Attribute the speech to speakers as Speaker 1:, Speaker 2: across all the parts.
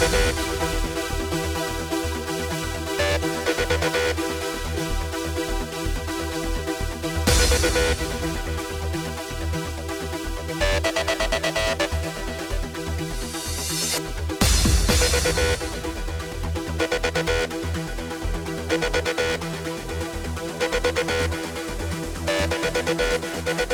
Speaker 1: We'll be.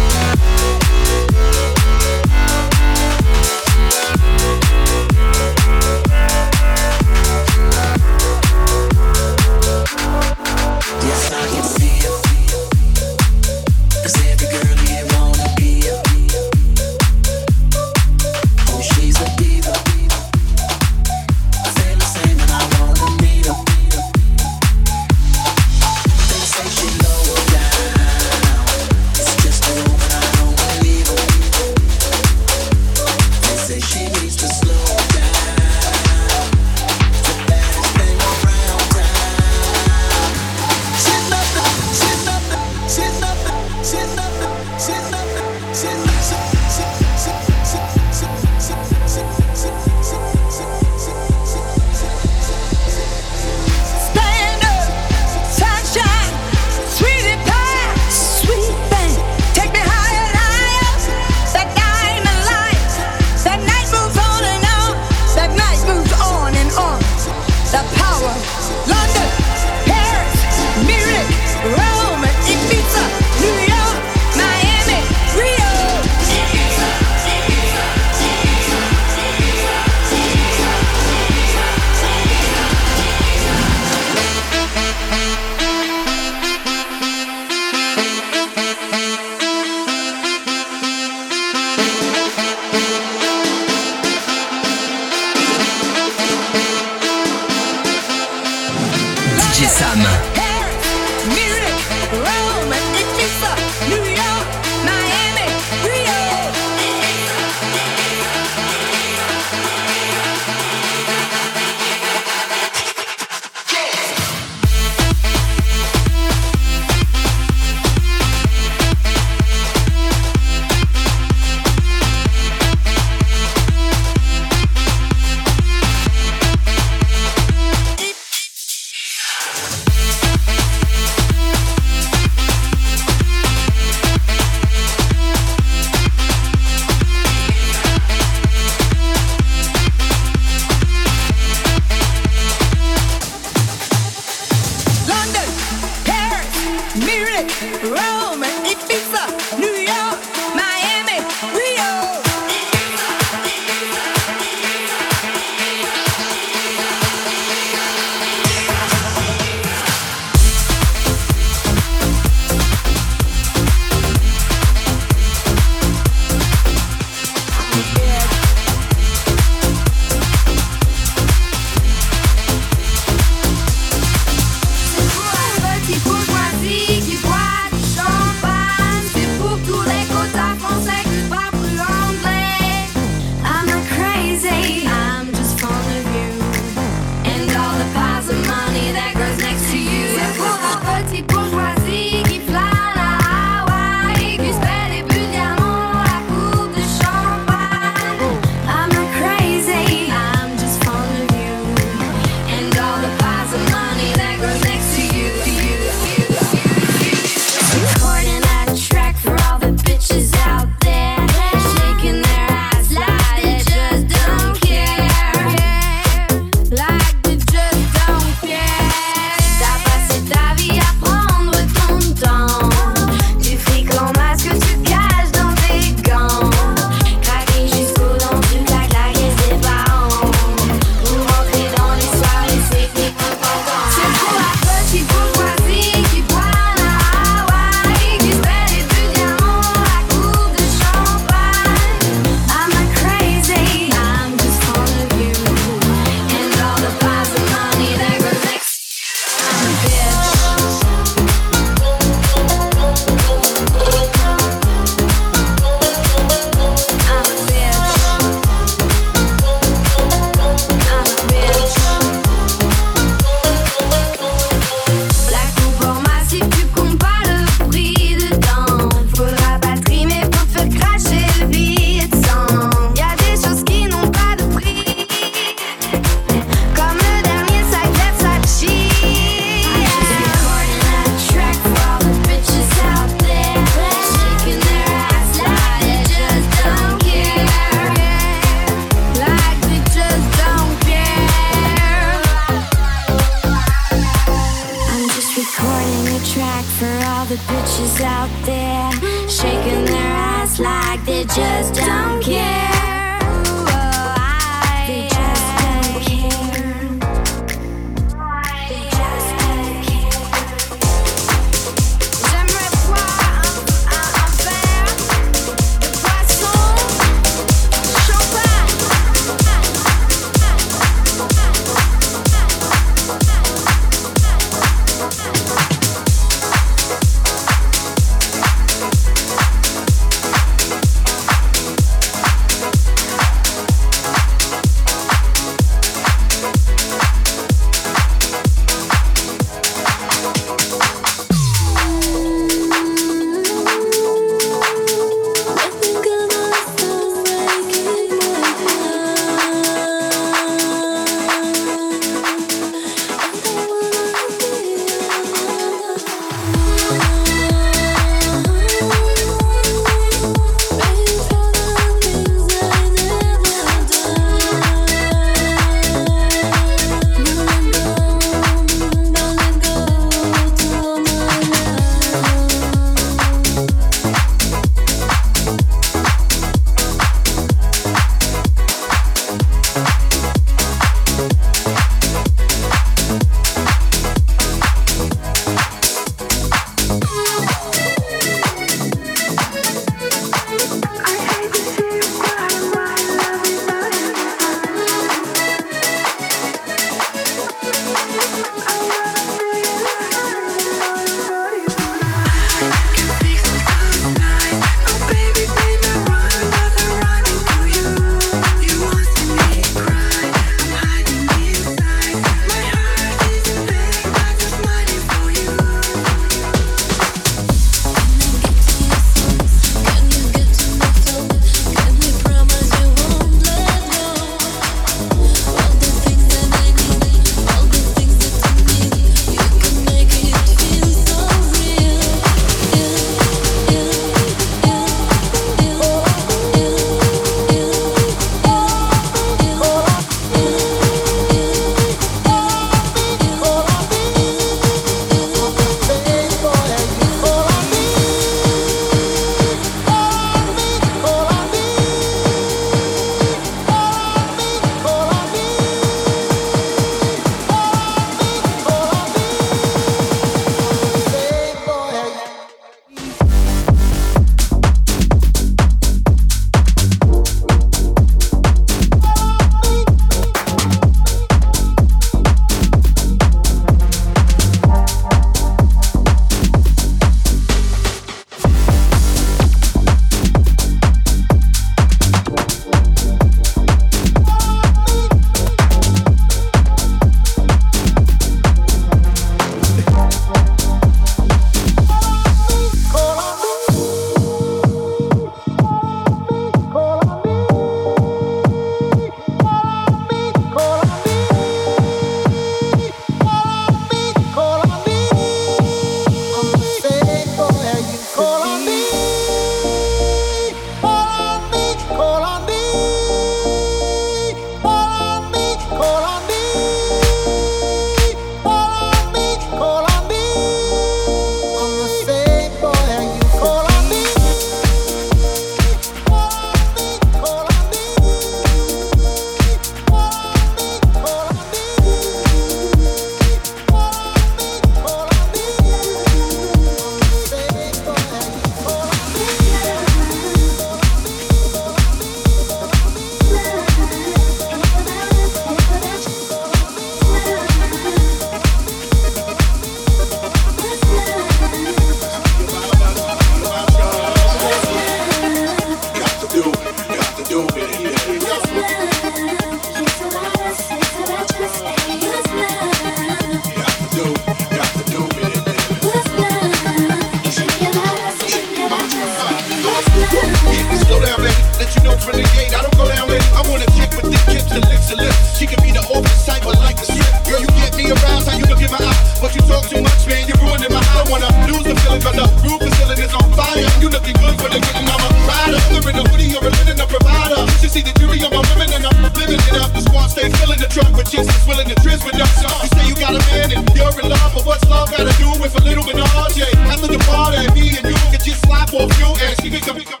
Speaker 1: the
Speaker 2: trends with us.
Speaker 3: You say you got a man and you're in love, but what's love gotta do with a little bit of RJ? After the party,
Speaker 4: me and you can just slap off you and she can come.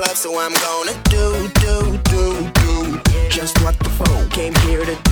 Speaker 4: Club, so I'm gonna do, do, do, do. Just what the folk came here to do,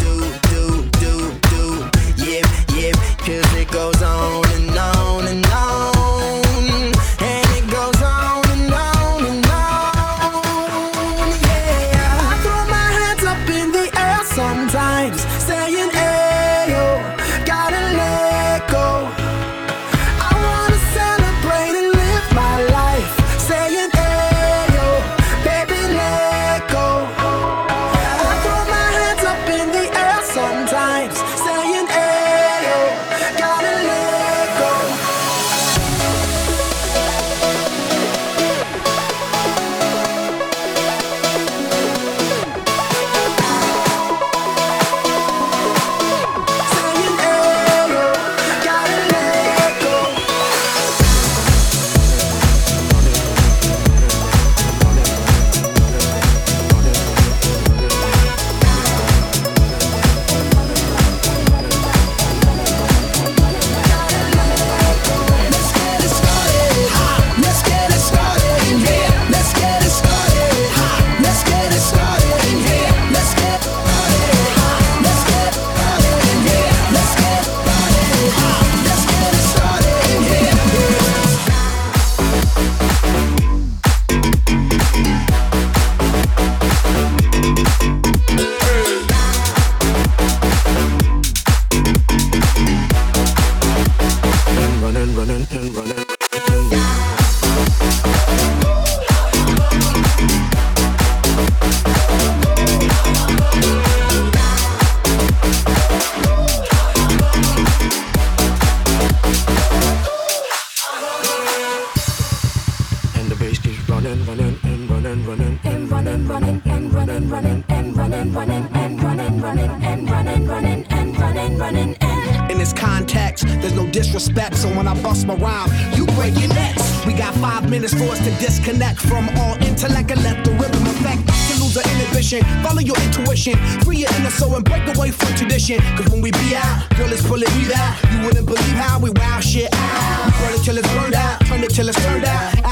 Speaker 5: context, there's no disrespect, so when I bust my rhyme, you break your necks. We got five minutes for us to disconnect from all intellect and let the rhythm affect. To lose our inhibition, follow your intuition, free your inner soul and break away from tradition. Cause when we be out, girl, it's pulling me out. You wouldn't believe how we wow shit out. We burn it till it's burned out, turn it till it's turned out.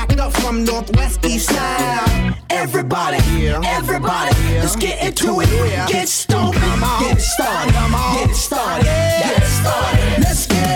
Speaker 5: From northwest, east side. Everybody, everybody, let's get into it. Get stoned, get it started, get it started, get it started. Let's get